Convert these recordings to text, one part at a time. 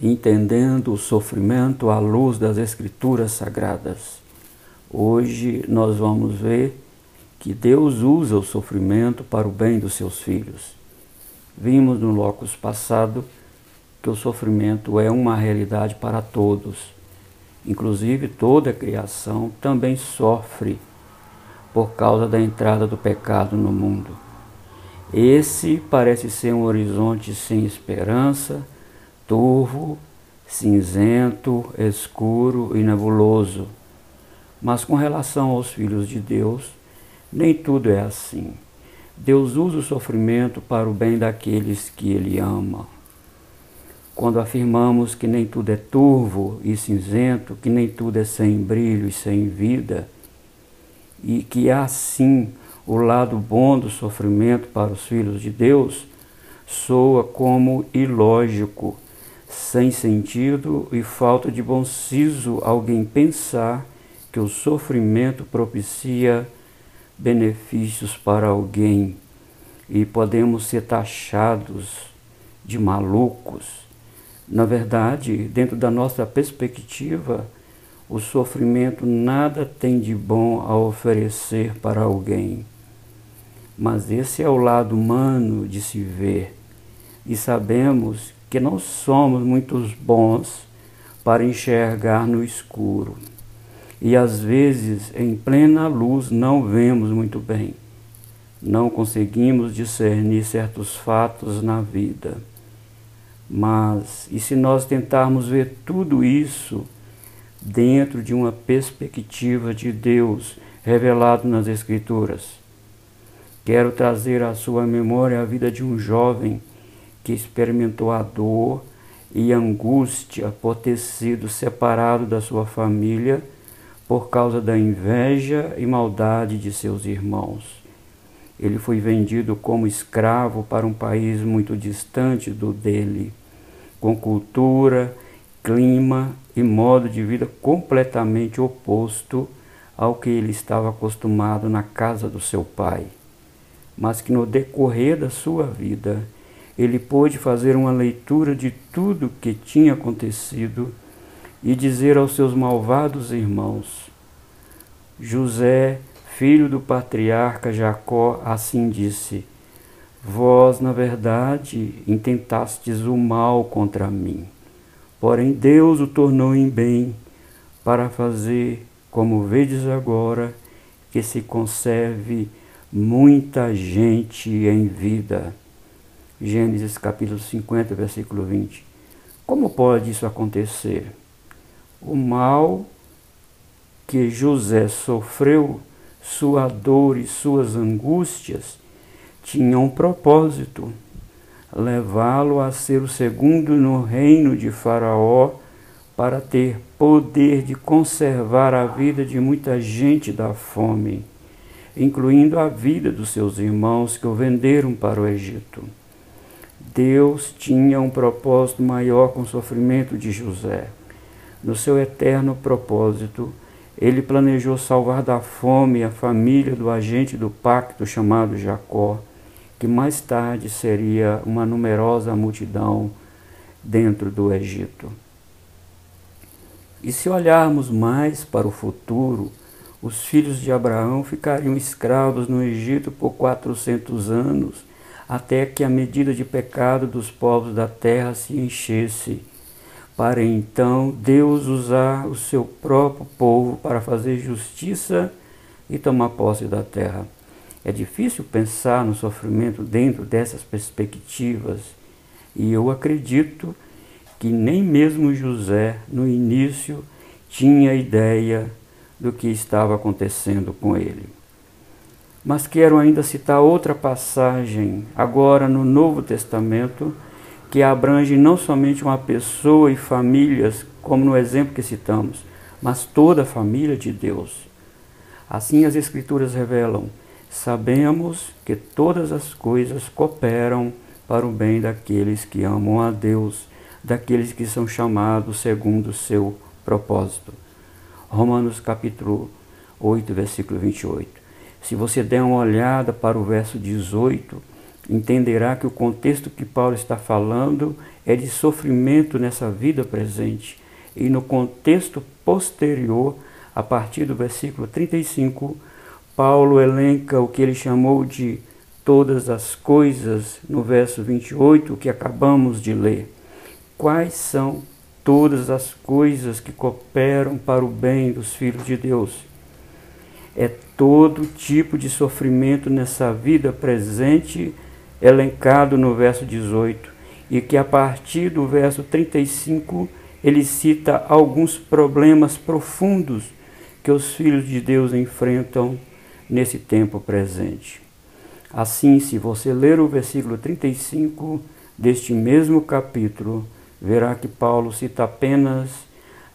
entendendo o sofrimento à luz das Escrituras Sagradas. Hoje nós vamos ver que Deus usa o sofrimento para o bem dos seus filhos. Vimos no locus passado que o sofrimento é uma realidade para todos. Inclusive toda a criação também sofre por causa da entrada do pecado no mundo. Esse parece ser um horizonte sem esperança, turvo, cinzento, escuro e nebuloso. Mas com relação aos filhos de Deus, nem tudo é assim. Deus usa o sofrimento para o bem daqueles que Ele ama. Quando afirmamos que nem tudo é turvo e cinzento, que nem tudo é sem brilho e sem vida, e que há sim o lado bom do sofrimento para os filhos de Deus, soa como ilógico sem sentido e falta de bom siso alguém pensar que o sofrimento propicia benefícios para alguém e podemos ser taxados de malucos. Na verdade, dentro da nossa perspectiva, o sofrimento nada tem de bom a oferecer para alguém. Mas esse é o lado humano de se ver, e sabemos que não somos muito bons para enxergar no escuro. E às vezes, em plena luz, não vemos muito bem. Não conseguimos discernir certos fatos na vida. Mas, e se nós tentarmos ver tudo isso dentro de uma perspectiva de Deus revelado nas Escrituras? Quero trazer à sua memória a vida de um jovem que experimentou a dor e angústia por ter sido separado da sua família por causa da inveja e maldade de seus irmãos. Ele foi vendido como escravo para um país muito distante do dele, com cultura, clima e modo de vida completamente oposto ao que ele estava acostumado na casa do seu pai. Mas que no decorrer da sua vida, ele pôde fazer uma leitura de tudo o que tinha acontecido e dizer aos seus malvados irmãos: José, filho do patriarca Jacó, assim disse: Vós, na verdade, intentastes o mal contra mim, porém Deus o tornou em bem, para fazer, como vedes agora, que se conserve muita gente em vida. Gênesis capítulo 50, versículo 20. Como pode isso acontecer? O mal que José sofreu, sua dor e suas angústias, tinham um propósito: levá-lo a ser o segundo no reino de Faraó, para ter poder de conservar a vida de muita gente da fome, incluindo a vida dos seus irmãos que o venderam para o Egito. Deus tinha um propósito maior com o sofrimento de José. No seu eterno propósito, ele planejou salvar da fome a família do agente do pacto chamado Jacó, que mais tarde seria uma numerosa multidão dentro do Egito. E se olharmos mais para o futuro, os filhos de Abraão ficariam escravos no Egito por 400 anos até que a medida de pecado dos povos da terra se enchesse, para então Deus usar o seu próprio povo para fazer justiça e tomar posse da terra. É difícil pensar no sofrimento dentro dessas perspectivas, e eu acredito que nem mesmo José, no início, tinha ideia do que estava acontecendo com ele. Mas quero ainda citar outra passagem, agora no Novo Testamento, que abrange não somente uma pessoa e famílias, como no exemplo que citamos, mas toda a família de Deus. Assim as Escrituras revelam: sabemos que todas as coisas cooperam para o bem daqueles que amam a Deus, daqueles que são chamados segundo o seu propósito. Romanos capítulo 8, versículo 28. Se você der uma olhada para o verso 18, entenderá que o contexto que Paulo está falando é de sofrimento nessa vida presente. E no contexto posterior, a partir do versículo 35, Paulo elenca o que ele chamou de todas as coisas no verso 28 que acabamos de ler. Quais são todas as coisas que cooperam para o bem dos filhos de Deus? É todo tipo de sofrimento nessa vida presente elencado no verso 18 e que a partir do verso 35 ele cita alguns problemas profundos que os filhos de Deus enfrentam nesse tempo presente. Assim, se você ler o versículo 35 deste mesmo capítulo, verá que Paulo cita apenas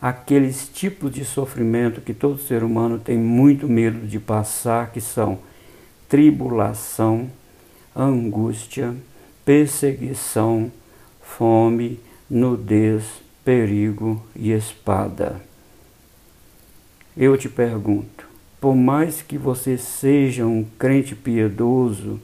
aqueles tipos de sofrimento que todo ser humano tem muito medo de passar, que são tribulação, angústia, perseguição, fome, nudez, perigo e espada. Eu te pergunto, por mais que você seja um crente piedoso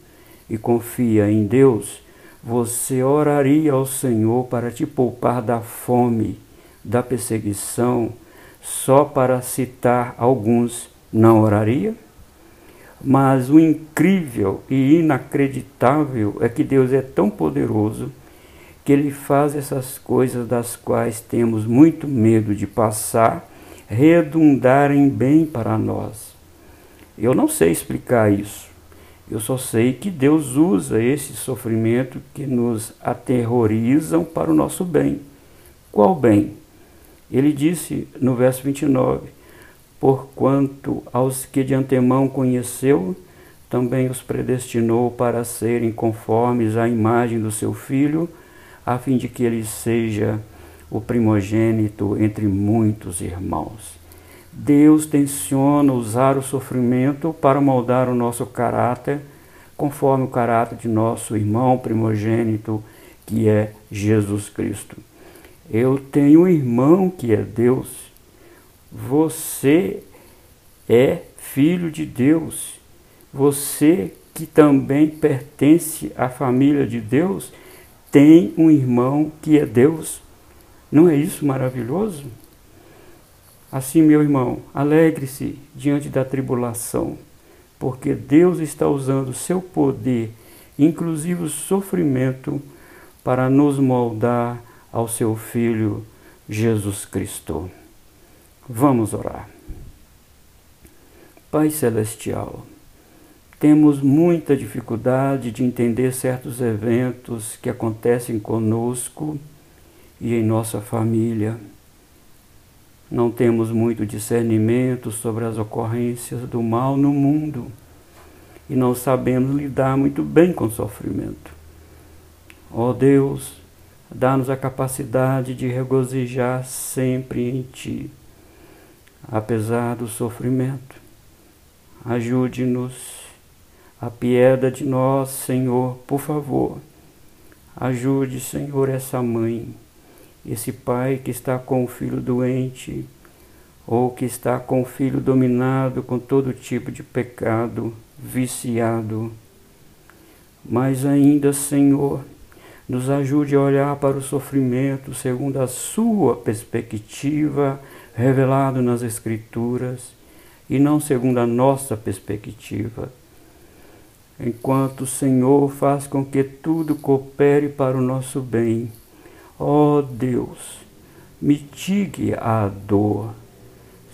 e confia em Deus, você oraria ao Senhor para te poupar da fome, da perseguição, só para citar alguns, não oraria? Mas o incrível e inacreditável é que Deus é tão poderoso que Ele faz essas coisas das quais temos muito medo de passar redundarem bem para nós. Eu não sei explicar isso. Eu só sei que Deus usa esse sofrimento que nos aterrorizam para o nosso bem. Qual bem? Ele disse no verso 29: Porquanto aos que de antemão conheceu, também os predestinou para serem conformes à imagem do seu filho, a fim de que ele seja o primogênito entre muitos irmãos. Deus tenciona usar o sofrimento para moldar o nosso caráter, conforme o caráter de nosso irmão primogênito, que é Jesus Cristo. Eu tenho um irmão que é Deus. Você é filho de Deus. Você que também pertence à família de Deus, tem um irmão que é Deus. Não é isso maravilhoso? Assim, meu irmão, alegre-se diante da tribulação, porque Deus está usando o seu poder, inclusive o sofrimento, para nos moldar ao seu Filho Jesus Cristo. Vamos orar. Pai Celestial, temos muita dificuldade de entender certos eventos que acontecem conosco e em nossa família não temos muito discernimento sobre as ocorrências do mal no mundo e não sabemos lidar muito bem com o sofrimento. Ó oh Deus, dá-nos a capacidade de regozijar sempre em Ti, apesar do sofrimento. Ajude-nos, apieda de nós, Senhor, por favor. Ajude, Senhor, essa mãe esse pai que está com o filho doente ou que está com o filho dominado com todo tipo de pecado, viciado. Mas ainda, Senhor, nos ajude a olhar para o sofrimento segundo a sua perspectiva revelado nas Escrituras e não segundo a nossa perspectiva. Enquanto o Senhor faz com que tudo coopere para o nosso bem Ó oh Deus, mitigue a dor.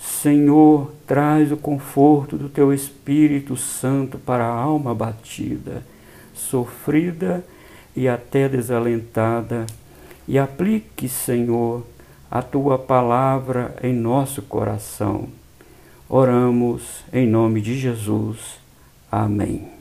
Senhor, traz o conforto do teu Espírito Santo para a alma abatida, sofrida e até desalentada, e aplique, Senhor, a tua palavra em nosso coração. Oramos em nome de Jesus. Amém.